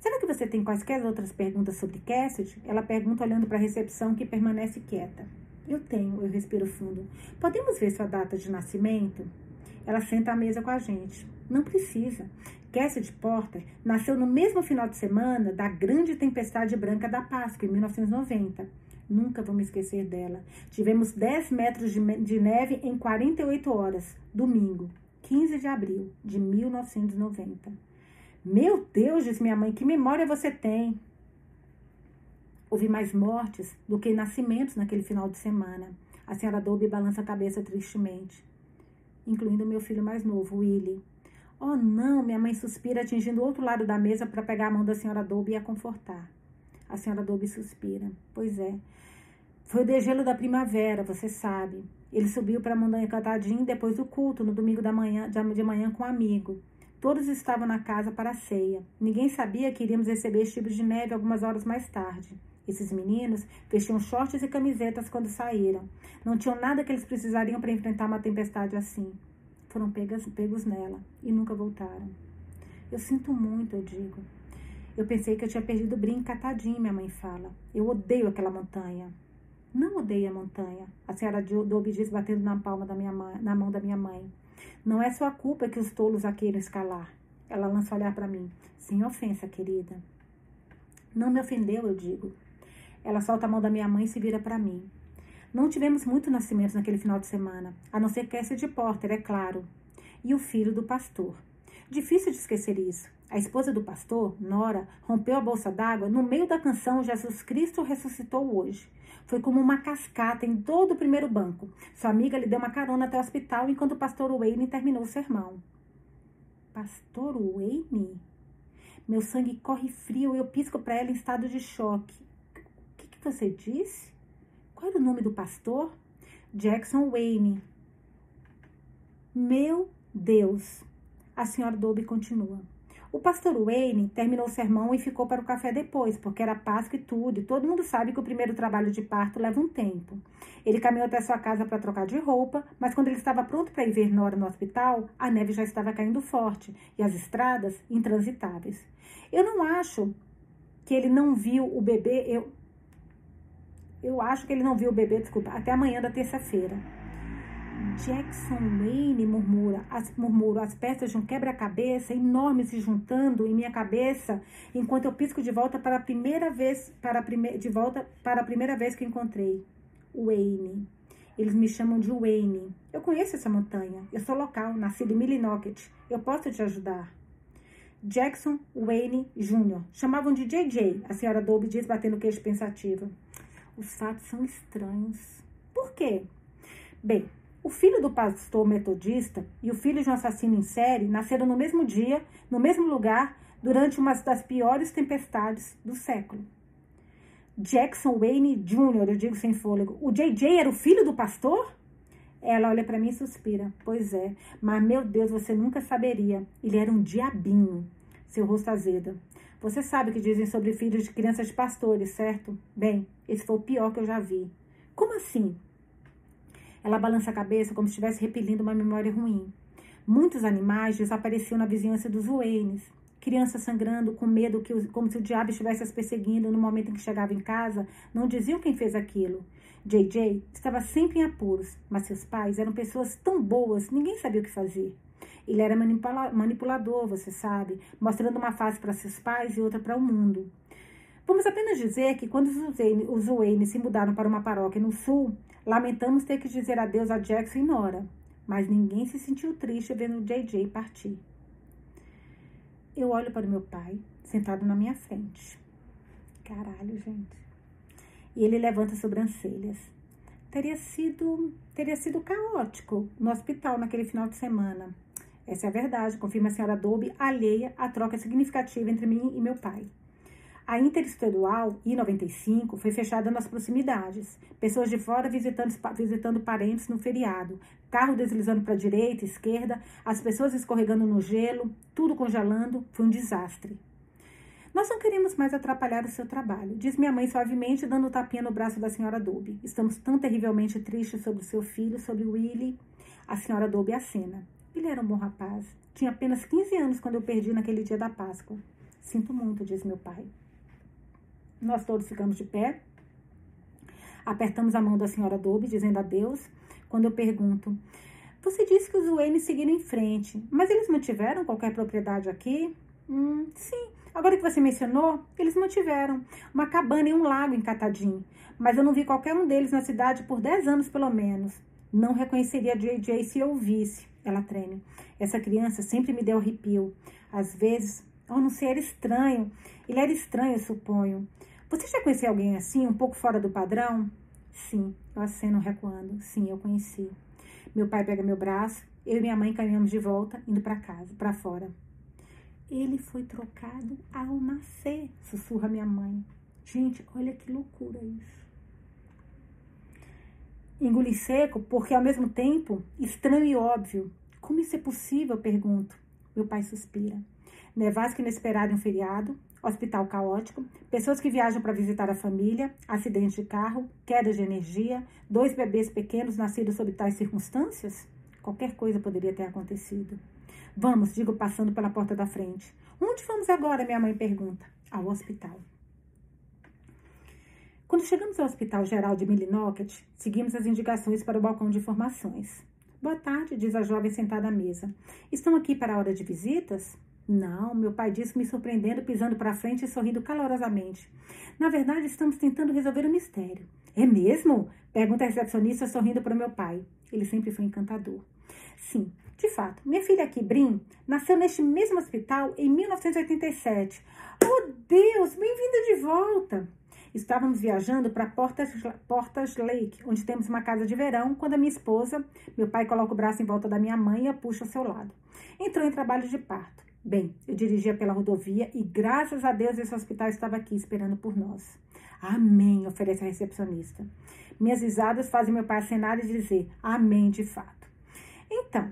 Será que você tem quaisquer outras perguntas sobre Cassidy? Ela pergunta olhando para a recepção que permanece quieta. Eu tenho, eu respiro fundo. Podemos ver sua data de nascimento? Ela senta à mesa com a gente. Não precisa. Cassidy Porter nasceu no mesmo final de semana da grande tempestade branca da Páscoa, em 1990. Nunca vou me esquecer dela. Tivemos 10 metros de neve em 48 horas, domingo, 15 de abril de 1990. Meu Deus, disse minha mãe, que memória você tem. Houve mais mortes do que nascimentos naquele final de semana. A senhora Dolby balança a cabeça tristemente, incluindo meu filho mais novo, Willie. Oh, não, minha mãe suspira, atingindo o outro lado da mesa para pegar a mão da senhora Dolby e a confortar. A senhora Dolby suspira. Pois é. Foi o degelo da primavera, você sabe. Ele subiu para a montanha Cantadinho depois do culto, no domingo da manhã, de manhã com um amigo. Todos estavam na casa para a ceia. Ninguém sabia que iríamos receber esse tipo de neve algumas horas mais tarde. Esses meninos vestiam shorts e camisetas quando saíram. Não tinham nada que eles precisariam para enfrentar uma tempestade assim. Foram pegas, pegos nela e nunca voltaram. Eu sinto muito, eu digo. Eu pensei que eu tinha perdido o brinco catadinho, minha mãe fala. Eu odeio aquela montanha. Não odeio a montanha, a senhora Dobby diz batendo na palma da minha mãe, na mão da minha mãe. Não é sua culpa que os tolos a queiram escalar. Ela lança olhar para mim. Sem ofensa, querida. Não me ofendeu, eu digo. Ela solta a mão da minha mãe e se vira para mim. Não tivemos muitos nascimentos naquele final de semana, a não ser Cassie de Porter, é claro. E o filho do pastor. Difícil de esquecer isso. A esposa do pastor, Nora, rompeu a bolsa d'água no meio da canção Jesus Cristo ressuscitou hoje. Foi como uma cascata em todo o primeiro banco. Sua amiga lhe deu uma carona até o hospital enquanto o pastor Wayne terminou o sermão. Pastor Wayne? Meu sangue corre frio e eu pisco para ela em estado de choque. Que você disse? Qual era o nome do pastor? Jackson Wayne. Meu Deus! A senhora Dobby continua. O pastor Wayne terminou o sermão e ficou para o café depois, porque era Páscoa e tudo, e todo mundo sabe que o primeiro trabalho de parto leva um tempo. Ele caminhou até sua casa para trocar de roupa, mas quando ele estava pronto para ir ver Nora no hospital, a neve já estava caindo forte e as estradas intransitáveis. Eu não acho que ele não viu o bebê, eu eu acho que ele não viu o bebê, desculpa, até amanhã da terça-feira. Jackson Wayne murmura, as, as peças de um quebra-cabeça enorme se juntando em minha cabeça, enquanto eu pisco de volta para a primeira vez, para prime, de volta para a primeira vez que encontrei. Wayne. Eles me chamam de Wayne. Eu conheço essa montanha. Eu sou local, nascido em Millinocket. Eu posso te ajudar. Jackson Wayne Jr. Chamavam de JJ, a senhora Dolby diz, batendo o queixo pensativa. Os fatos são estranhos. Por quê? Bem, o filho do pastor metodista e o filho de um assassino em série nasceram no mesmo dia, no mesmo lugar, durante uma das piores tempestades do século. Jackson Wayne Jr., eu digo sem fôlego. O JJ era o filho do pastor? Ela olha para mim e suspira. Pois é, mas meu Deus, você nunca saberia. Ele era um diabinho. Seu rosto azeda. Você sabe o que dizem sobre filhos de crianças de pastores, certo? Bem, esse foi o pior que eu já vi. Como assim? Ela balança a cabeça como se estivesse repelindo uma memória ruim. Muitos animais desapareciam na vizinhança dos Waynes. Crianças sangrando, com medo, que, como se o diabo estivesse as perseguindo no momento em que chegava em casa, não diziam quem fez aquilo. JJ estava sempre em apuros, mas seus pais eram pessoas tão boas, ninguém sabia o que fazer. Ele era manipula manipulador, você sabe, mostrando uma face para seus pais e outra para o mundo. Vamos apenas dizer que quando os Wayne se mudaram para uma paróquia no sul, Lamentamos ter que dizer adeus a Jackson e Nora, mas ninguém se sentiu triste vendo JJ partir. Eu olho para o meu pai, sentado na minha frente. Caralho, gente. E ele levanta as sobrancelhas. Teria sido, teria sido caótico no hospital naquele final de semana. Essa é a verdade, confirma a senhora Dolby, alheia à troca significativa entre mim e meu pai. A Interestadual I-95 foi fechada nas proximidades. Pessoas de fora visitando, visitando parentes no feriado. Carro deslizando para a direita, esquerda, as pessoas escorregando no gelo, tudo congelando. Foi um desastre. Nós não queremos mais atrapalhar o seu trabalho, diz minha mãe suavemente, dando um tapinha no braço da senhora Dolby. Estamos tão terrivelmente tristes sobre o seu filho, sobre Willie. A senhora Dolby acena. Ele era um bom rapaz. Tinha apenas 15 anos quando eu perdi naquele dia da Páscoa. Sinto muito, diz meu pai. Nós todos ficamos de pé, apertamos a mão da senhora Dobby, dizendo adeus. Quando eu pergunto, você disse que os Wayne seguiram em frente, mas eles mantiveram qualquer propriedade aqui? Hum, sim. Agora que você mencionou, eles mantiveram uma cabana e um lago em Catadim, mas eu não vi qualquer um deles na cidade por 10 anos pelo menos. Não reconheceria JJ se eu ouvisse. Ela treme. Essa criança sempre me deu arrepio. Às vezes, oh, não sei, era estranho. Ele era estranho, eu suponho. Você já conheceu alguém assim, um pouco fora do padrão? Sim, eu aceno recuando. Sim, eu conheci. Meu pai pega meu braço, eu e minha mãe caminhamos de volta, indo para casa, para fora. Ele foi trocado ao nascer, sussurra minha mãe. Gente, olha que loucura isso. Engoli seco porque, ao mesmo tempo, estranho e óbvio. Como isso é possível? Pergunto. Meu pai suspira. Nevasca inesperado em um feriado, hospital caótico, pessoas que viajam para visitar a família, acidente de carro, queda de energia, dois bebês pequenos nascidos sob tais circunstâncias? Qualquer coisa poderia ter acontecido. Vamos, digo passando pela porta da frente. Onde vamos agora? Minha mãe pergunta. Ao hospital. Quando chegamos ao Hospital Geral de Millinocket, seguimos as indicações para o balcão de informações. Boa tarde, diz a jovem sentada à mesa. Estão aqui para a hora de visitas? Não, meu pai disse me surpreendendo, pisando para frente e sorrindo calorosamente. Na verdade, estamos tentando resolver um mistério. É mesmo? Pergunta a recepcionista sorrindo para meu pai. Ele sempre foi encantador. Sim, de fato, minha filha aqui, Brim, nasceu neste mesmo hospital em 1987. Oh, Deus, bem-vinda de volta! Estávamos viajando para Portas, Portas Lake, onde temos uma casa de verão, quando a minha esposa, meu pai coloca o braço em volta da minha mãe e a puxa ao seu lado. Entrou em trabalho de parto. Bem, eu dirigia pela rodovia e graças a Deus esse hospital estava aqui esperando por nós. Amém, oferece a recepcionista. Minhas risadas fazem meu pai acenar e dizer amém de fato. Então,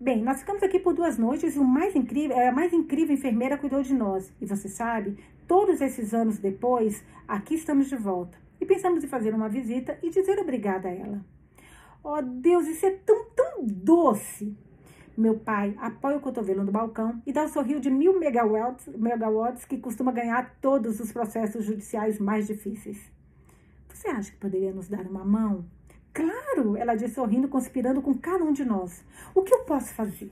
Bem, nós ficamos aqui por duas noites e o mais incrível, a mais incrível enfermeira cuidou de nós. E você sabe, todos esses anos depois, aqui estamos de volta. E pensamos em fazer uma visita e dizer obrigada a ela. Oh, Deus, isso é tão, tão doce! Meu pai apoia o cotovelo no balcão e dá um sorriso de mil megawatts, megawatts que costuma ganhar todos os processos judiciais mais difíceis. Você acha que poderia nos dar uma mão? Claro, ela disse sorrindo, conspirando com cada um de nós. O que eu posso fazer?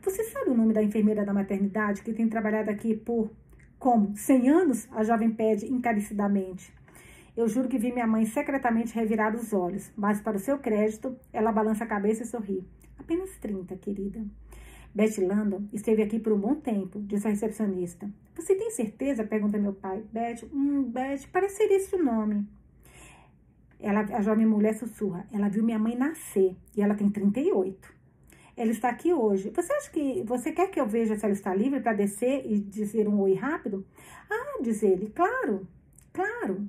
Você sabe o nome da enfermeira da maternidade que tem trabalhado aqui por, como, 100 anos? A jovem pede encarecidamente. Eu juro que vi minha mãe secretamente revirar os olhos, mas para o seu crédito, ela balança a cabeça e sorri. Apenas 30, querida. Betty Landon esteve aqui por um bom tempo, disse a recepcionista. Você tem certeza? pergunta meu pai. Betty, hum, Betty, parece ser esse o nome. Ela, a jovem mulher sussurra. Ela viu minha mãe nascer e ela tem 38. Ela está aqui hoje. Você acha que você quer que eu veja se ela está livre para descer e dizer um oi rápido? Ah, diz ele. Claro, claro.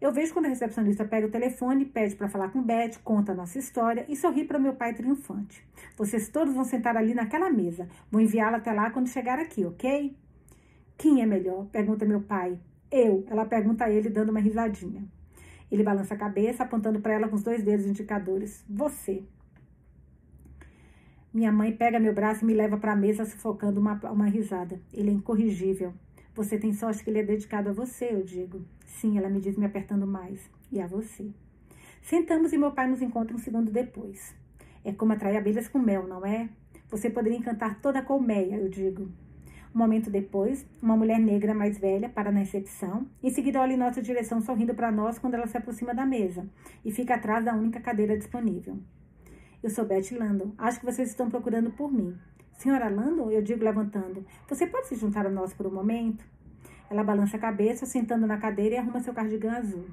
Eu vejo quando a recepcionista pega o telefone, pede para falar com Beth, conta a nossa história e sorri para meu pai triunfante. Vocês todos vão sentar ali naquela mesa. Vou enviá-la até lá quando chegar aqui, ok? Quem é melhor? Pergunta meu pai. Eu. Ela pergunta a ele, dando uma risadinha. Ele balança a cabeça, apontando para ela com os dois dedos indicadores. Você. Minha mãe pega meu braço e me leva para a mesa, sufocando uma, uma risada. Ele é incorrigível. Você tem sorte que ele é dedicado a você, eu digo. Sim, ela me diz, me apertando mais. E a você. Sentamos e meu pai nos encontra um segundo depois. É como atrair abelhas com mel, não é? Você poderia encantar toda a colmeia, eu digo. Um momento depois, uma mulher negra mais velha para na recepção. Em seguida, olha em nossa direção, sorrindo para nós quando ela se aproxima da mesa e fica atrás da única cadeira disponível. Eu sou Betty Landon. Acho que vocês estão procurando por mim. Senhora Landon, eu digo levantando, você pode se juntar a nós por um momento? Ela balança a cabeça, sentando na cadeira e arruma seu cardigã azul.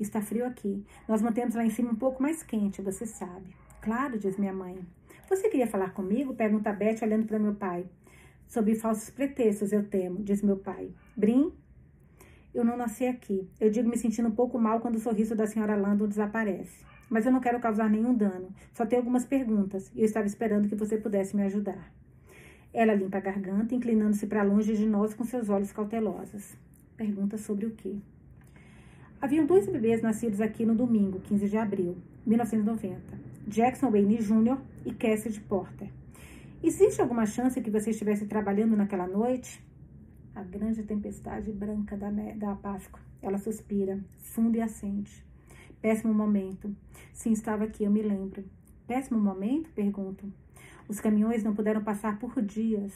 Está frio aqui. Nós mantemos lá em cima um pouco mais quente, você sabe. Claro, diz minha mãe. Você queria falar comigo? Pergunta Betty, olhando para meu pai. Sob falsos pretextos, eu temo, diz meu pai. Brim, eu não nasci aqui. Eu digo me sentindo um pouco mal quando o sorriso da senhora Landon desaparece. Mas eu não quero causar nenhum dano. Só tenho algumas perguntas e eu estava esperando que você pudesse me ajudar. Ela limpa a garganta, inclinando-se para longe de nós com seus olhos cautelosos. Pergunta sobre o quê? Haviam dois bebês nascidos aqui no domingo, 15 de abril, 1990. Jackson Wayne Jr. e Cassidy Porter. Existe alguma chance que você estivesse trabalhando naquela noite? A grande tempestade branca da, da Páscoa. Ela suspira, fundo e assente. Péssimo momento. Sim, estava aqui, eu me lembro. Péssimo momento? Pergunto. Os caminhões não puderam passar por dias.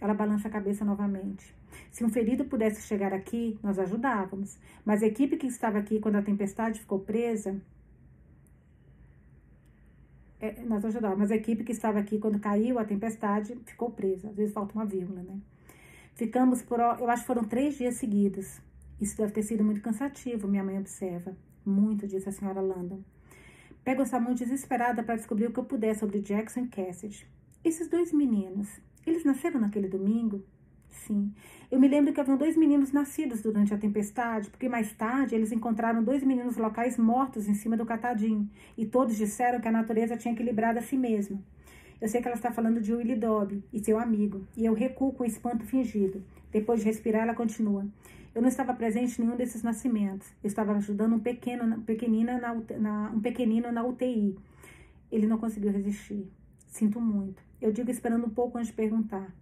Ela balança a cabeça novamente. Se um ferido pudesse chegar aqui, nós ajudávamos. Mas a equipe que estava aqui quando a tempestade ficou presa é, nós ajudávamos. Mas a equipe que estava aqui quando caiu a tempestade ficou presa. Às vezes falta uma vírgula, né? Ficamos por, eu acho que foram três dias seguidos. Isso deve ter sido muito cansativo, minha mãe observa. Muito, disse a senhora Landon. Pego essa mão desesperada para descobrir o que eu puder sobre Jackson e Cassidy. Esses dois meninos, eles nasceram naquele domingo? Sim. Eu me lembro que haviam dois meninos nascidos durante a tempestade, porque mais tarde eles encontraram dois meninos locais mortos em cima do catadinho, e todos disseram que a natureza tinha equilibrado a si mesma. Eu sei que ela está falando de Willie Dobby e seu amigo, e eu recuo com espanto fingido. Depois de respirar, ela continua. Eu não estava presente em nenhum desses nascimentos. Eu estava ajudando um, pequeno, pequenina na, na, um pequenino na UTI. Ele não conseguiu resistir. Sinto muito. Eu digo esperando um pouco antes de perguntar.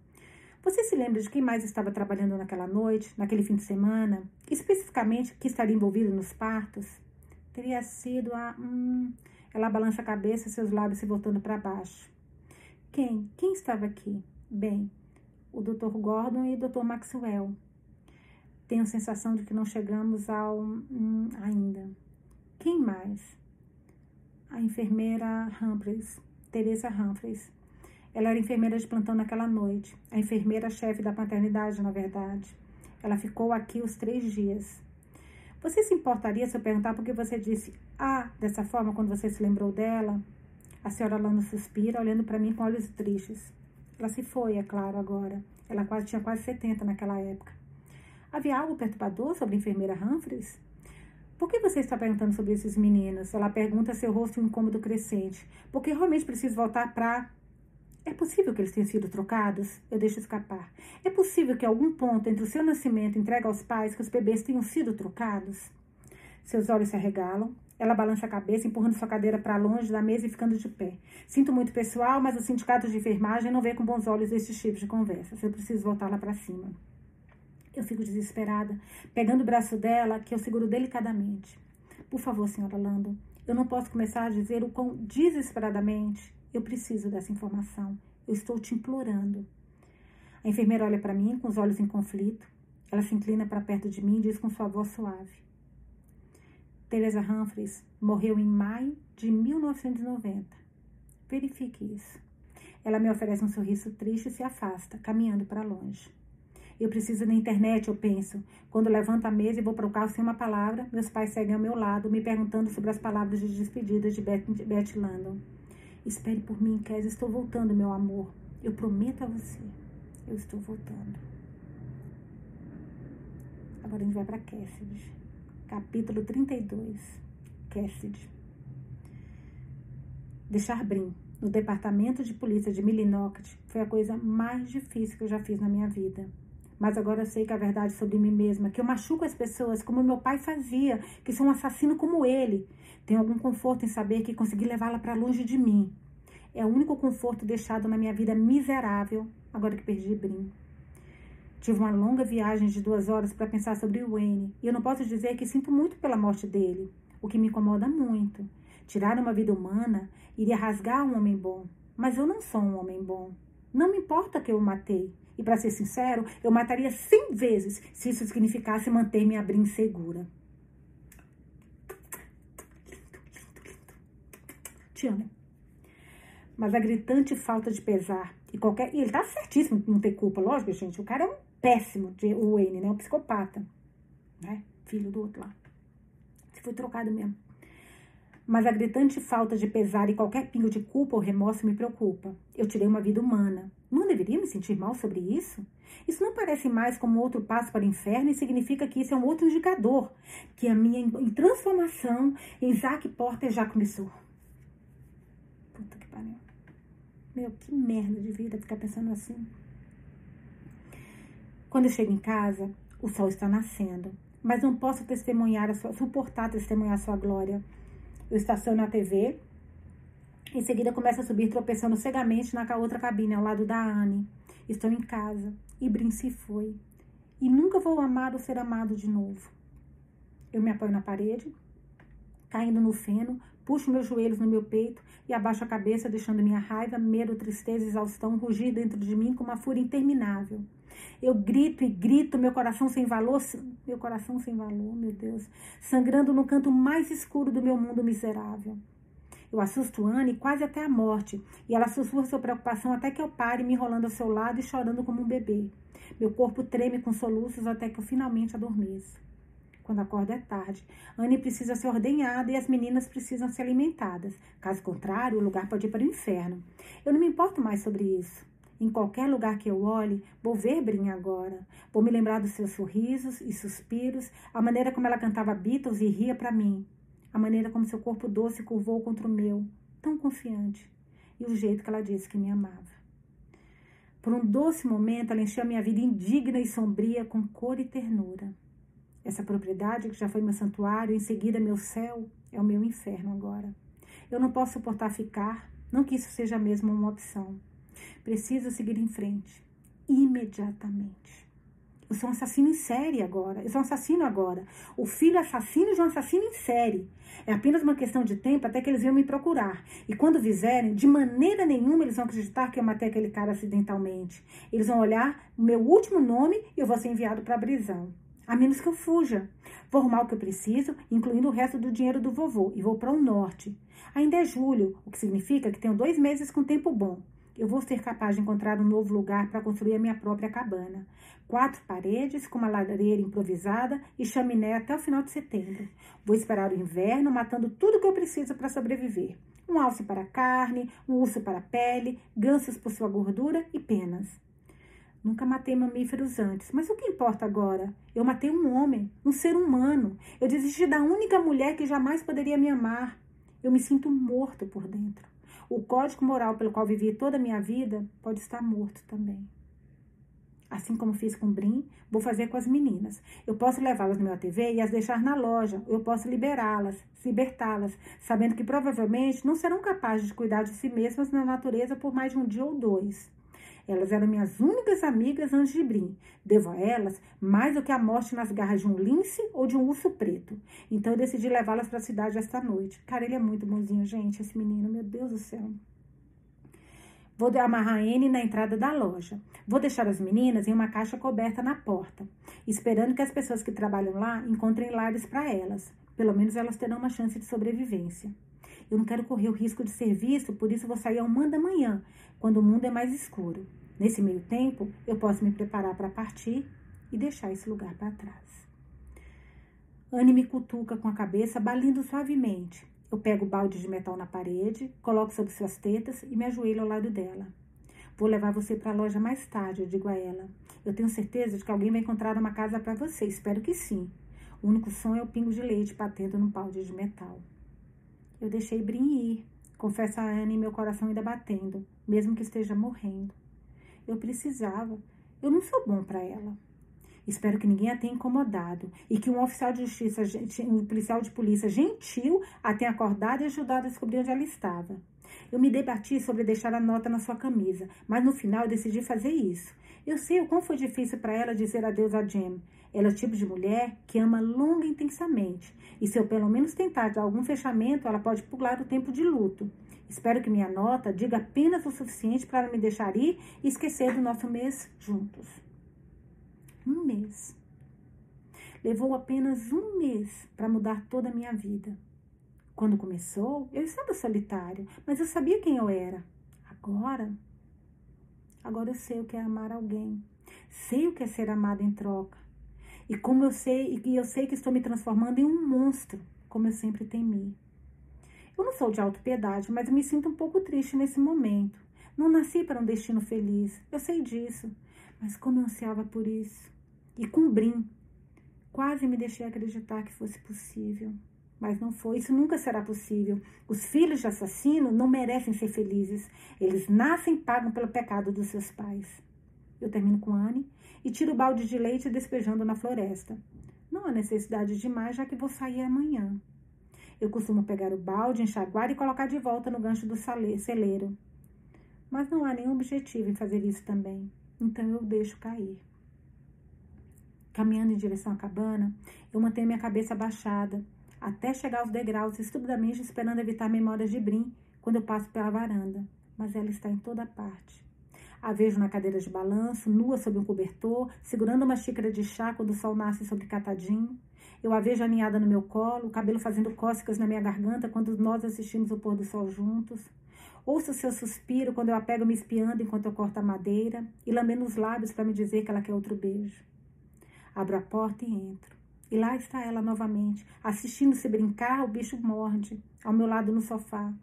Você se lembra de quem mais estava trabalhando naquela noite, naquele fim de semana? Especificamente que estaria envolvido nos partos? Teria sido a. Hum, ela balança a cabeça, seus lábios se voltando para baixo. Quem? Quem estava aqui? Bem, o Dr. Gordon e o Dr. Maxwell. Tenho a sensação de que não chegamos ao hum, ainda. Quem mais? A enfermeira Humphreys, Teresa Humphreys. Ela era enfermeira de plantão naquela noite, a enfermeira-chefe da paternidade, na verdade. Ela ficou aqui os três dias. Você se importaria se eu perguntar por que você disse ah dessa forma quando você se lembrou dela? A senhora Lano suspira, olhando para mim com olhos tristes. Ela se foi, é claro, agora. Ela quase tinha quase 70 naquela época. Havia algo perturbador sobre a enfermeira Humphreys? Por que você está perguntando sobre esses meninos? Ela pergunta, seu rosto incômodo crescente. Porque realmente preciso voltar para. É possível que eles tenham sido trocados? Eu deixo escapar. É possível que algum ponto entre o seu nascimento entregue aos pais que os bebês tenham sido trocados? Seus olhos se arregalam. Ela balança a cabeça, empurrando sua cadeira para longe da mesa e ficando de pé. Sinto muito pessoal, mas o sindicato de enfermagem não vê com bons olhos esses tipos de conversas. Eu preciso voltar lá para cima. Eu fico desesperada, pegando o braço dela, que eu seguro delicadamente. Por favor, senhora Lando, eu não posso começar a dizer o quão desesperadamente eu preciso dessa informação. Eu estou te implorando. A enfermeira olha para mim com os olhos em conflito. Ela se inclina para perto de mim e diz com sua voz suave: Teresa Humphreys morreu em maio de 1990. Verifique isso. Ela me oferece um sorriso triste e se afasta, caminhando para longe. Eu preciso da internet, eu penso. Quando levanto a mesa e vou para o carro sem uma palavra, meus pais seguem ao meu lado, me perguntando sobre as palavras de despedida de Beth, de Beth Landon. Espere por mim, Kes, estou voltando, meu amor. Eu prometo a você, eu estou voltando. Agora a gente vai para Cassidy capítulo 32, Cassidy. Deixar Brim no departamento de polícia de Millinocket foi a coisa mais difícil que eu já fiz na minha vida. Mas agora eu sei que a verdade sobre mim mesma, que eu machuco as pessoas como meu pai fazia, que sou um assassino como ele. Tenho algum conforto em saber que consegui levá-la para longe de mim. É o único conforto deixado na minha vida miserável agora que perdi Brim. Tive uma longa viagem de duas horas para pensar sobre Wayne e eu não posso dizer que sinto muito pela morte dele, o que me incomoda muito. Tirar uma vida humana iria rasgar um homem bom, mas eu não sou um homem bom. Não me importa que eu o matei. E para ser sincero, eu mataria cem vezes se isso significasse manter minha brim segura. Te amo. Mas a gritante falta de pesar e qualquer. E ele tá certíssimo não ter culpa, lógico, gente. O cara é um péssimo, o Wayne, né? Um psicopata, né? Filho do outro lá. Se foi trocado mesmo. Mas a gritante falta de pesar e qualquer pingo de culpa ou remorso me preocupa. Eu tirei uma vida humana. Não deveria me sentir mal sobre isso? Isso não parece mais como outro passo para o inferno e significa que isso é um outro indicador, que a minha transformação em Zack Porter já começou. Puta que pariu. Meu, que merda de vida ficar pensando assim. Quando eu chego em casa, o sol está nascendo, mas não posso testemunhar sua, suportar testemunhar sua glória. Eu estaciono a TV, em seguida começo a subir tropeçando cegamente na outra cabine ao lado da Anne. Estou em casa e Brin se foi. E nunca vou amar ou ser amado de novo. Eu me apoio na parede, caindo no feno, puxo meus joelhos no meu peito e abaixo a cabeça, deixando minha raiva, medo, tristeza e exaustão rugir dentro de mim com uma fúria interminável. Eu grito e grito, meu coração sem valor, meu coração sem valor, meu Deus, sangrando no canto mais escuro do meu mundo miserável. Eu assusto Anne quase até a morte, e ela sussurra sua preocupação até que eu pare, me enrolando ao seu lado e chorando como um bebê. Meu corpo treme com soluços até que eu finalmente adormeço. Quando acordo é tarde. Anne precisa ser ordenhada e as meninas precisam ser alimentadas. Caso contrário, o lugar pode ir para o inferno. Eu não me importo mais sobre isso. Em qualquer lugar que eu olhe, vou ver Brin agora. Vou me lembrar dos seus sorrisos e suspiros, a maneira como ela cantava Beatles e ria para mim, a maneira como seu corpo doce curvou contra o meu, tão confiante, e o jeito que ela disse que me amava. Por um doce momento, ela encheu a minha vida indigna e sombria com cor e ternura. Essa propriedade, que já foi meu santuário, em seguida meu céu, é o meu inferno agora. Eu não posso suportar ficar, não que isso seja mesmo uma opção. Preciso seguir em frente, imediatamente. Eu sou um assassino em série agora. Eu sou um assassino agora. O filho assassino de um assassino em série. É apenas uma questão de tempo até que eles venham me procurar. E quando fizerem, de maneira nenhuma eles vão acreditar que eu matei aquele cara acidentalmente. Eles vão olhar o meu último nome e eu vou ser enviado para a prisão. A menos que eu fuja. Vou arrumar o que eu preciso, incluindo o resto do dinheiro do vovô, e vou para o norte. Ainda é julho, o que significa que tenho dois meses com tempo bom. Eu vou ser capaz de encontrar um novo lugar para construir a minha própria cabana. Quatro paredes, com uma lareira improvisada e chaminé até o final de setembro. Vou esperar o inverno, matando tudo que eu preciso para sobreviver. Um alce para carne, um urso para pele, gansos por sua gordura e penas. Nunca matei mamíferos antes, mas o que importa agora? Eu matei um homem, um ser humano. Eu desisti da única mulher que jamais poderia me amar. Eu me sinto morto por dentro. O código moral pelo qual vivi toda a minha vida pode estar morto também. Assim como fiz com Brim, vou fazer com as meninas. Eu posso levá-las no meu TV e as deixar na loja. Eu posso liberá-las, libertá-las, sabendo que provavelmente não serão capazes de cuidar de si mesmas na natureza por mais de um dia ou dois. Elas eram minhas únicas amigas antes de Brim. Devo a elas mais do que a morte nas garras de um lince ou de um urso preto. Então eu decidi levá-las para a cidade esta noite. Cara, ele é muito bonzinho, gente, esse menino. Meu Deus do céu. Vou amarrar N na entrada da loja. Vou deixar as meninas em uma caixa coberta na porta, esperando que as pessoas que trabalham lá encontrem lares para elas. Pelo menos elas terão uma chance de sobrevivência. Eu não quero correr o risco de ser visto, por isso vou sair ao uma da manhã, quando o mundo é mais escuro. Nesse meio tempo, eu posso me preparar para partir e deixar esse lugar para trás. Anne me cutuca com a cabeça, balindo suavemente. Eu pego o balde de metal na parede, coloco sobre suas tetas e me ajoelho ao lado dela. Vou levar você para a loja mais tarde, eu digo a ela. Eu tenho certeza de que alguém vai encontrar uma casa para você. Espero que sim. O único som é o pingo de leite batendo no balde de metal. Eu deixei Brin ir, confessa a Anne, meu coração ainda batendo, mesmo que esteja morrendo. Eu precisava. Eu não sou bom para ela. Espero que ninguém a tenha incomodado e que um oficial de justiça, um policial de polícia gentil a tenha acordado e ajudado a descobrir onde ela estava. Eu me debati sobre deixar a nota na sua camisa, mas no final eu decidi fazer isso. Eu sei o quão foi difícil para ela dizer adeus a Jem. Ela é o tipo de mulher que ama longa e intensamente. E se eu pelo menos tentar dar algum fechamento, ela pode pular o tempo de luto. Espero que minha nota diga apenas o suficiente para me deixar ir e esquecer do nosso mês juntos. Um mês. Levou apenas um mês para mudar toda a minha vida. Quando começou, eu estava solitário, mas eu sabia quem eu era. Agora Agora eu sei o que é amar alguém. Sei o que é ser amado em troca. E como eu sei, e eu sei que estou me transformando em um monstro, como eu sempre temi. Eu não sou de autopiedade, mas me sinto um pouco triste nesse momento. Não nasci para um destino feliz, eu sei disso. Mas como eu ansiava por isso. E com Brim, quase me deixei acreditar que fosse possível. Mas não foi, isso nunca será possível. Os filhos de assassino não merecem ser felizes. Eles nascem e pagam pelo pecado dos seus pais. Eu termino com Anne e tiro o balde de leite despejando na floresta. Não há necessidade de mais, já que vou sair amanhã. Eu costumo pegar o balde, enxaguar e colocar de volta no gancho do celeiro. Mas não há nenhum objetivo em fazer isso também. Então eu deixo cair. Caminhando em direção à cabana, eu mantenho minha cabeça abaixada até chegar aos degraus, estupidamente esperando evitar memórias de Brim quando eu passo pela varanda. Mas ela está em toda parte. A vejo na cadeira de balanço, nua sob um cobertor, segurando uma xícara de chá quando o sol nasce sobre catadinho. Eu a vejo aninhada no meu colo, o cabelo fazendo cócegas na minha garganta quando nós assistimos o pôr do sol juntos. Ouço seu suspiro quando eu a pego me espiando enquanto eu corto a madeira e lambendo os lábios para me dizer que ela quer outro beijo. Abro a porta e entro. E lá está ela novamente, assistindo-se brincar, o bicho morde, ao meu lado no sofá.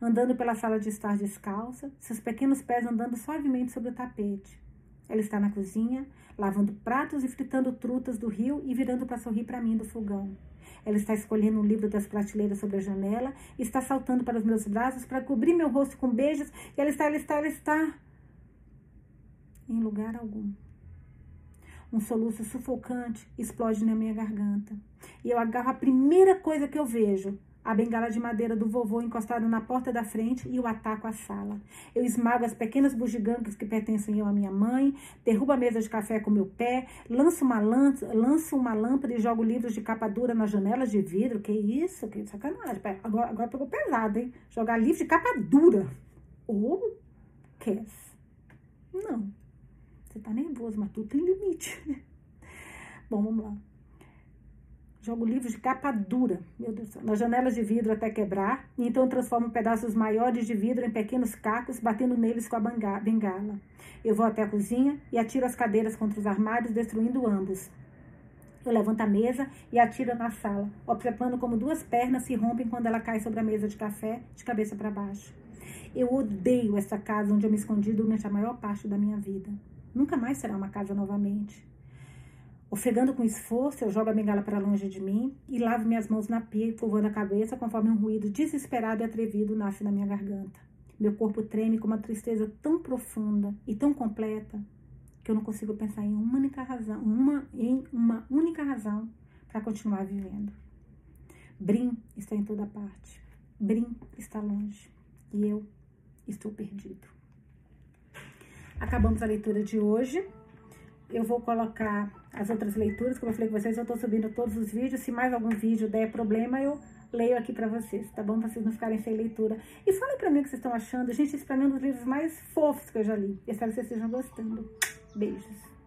Andando pela sala de estar descalça, seus pequenos pés andando suavemente sobre o tapete. Ela está na cozinha, lavando pratos e fritando trutas do rio e virando para sorrir para mim do fogão. Ela está escolhendo um livro das prateleiras sobre a janela, está saltando para os meus braços para cobrir meu rosto com beijos, e ela está, ela está, ela está em lugar algum. Um soluço sufocante explode na minha garganta. E eu agarro a primeira coisa que eu vejo, a bengala de madeira do vovô encostada na porta da frente e o ataco à sala. Eu esmago as pequenas bugigangas que pertencem eu à minha mãe, derrubo a mesa de café com meu pé, lanço uma, lança, lanço uma lâmpada e jogo livros de capa dura nas janelas de vidro. Que isso? Que sacanagem. Agora, agora pegou pesado, hein? Jogar livro de capa dura. Ou quer? Não. Você tá nervoso, mas tudo tem limite. Bom, vamos lá. Jogo livros de capa dura, meu Deus nas janelas de vidro até quebrar, e então transformo pedaços maiores de vidro em pequenos cacos, batendo neles com a bengala. Eu vou até a cozinha e atiro as cadeiras contra os armários, destruindo ambos. Eu levanto a mesa e atiro na sala, observando como duas pernas se rompem quando ela cai sobre a mesa de café, de cabeça para baixo. Eu odeio essa casa onde eu me escondi durante a maior parte da minha vida. Nunca mais será uma casa novamente. Ofegando com esforço, eu jogo a bengala para longe de mim e lavo minhas mãos na pia, curvando a cabeça conforme um ruído desesperado e atrevido nasce na minha garganta. Meu corpo treme com uma tristeza tão profunda e tão completa que eu não consigo pensar em uma única razão, uma, em uma única razão para continuar vivendo. Brim está em toda parte. Brim está longe. E eu estou perdido. Acabamos a leitura de hoje. Eu vou colocar as outras leituras, como eu falei com vocês, eu estou subindo todos os vídeos. Se mais algum vídeo der problema, eu leio aqui para vocês, tá bom? Pra vocês não ficarem sem leitura. E falem para mim o que vocês estão achando. Gente, esse pra mim é um dos livros mais fofos que eu já li. espero que vocês estejam gostando. Beijos.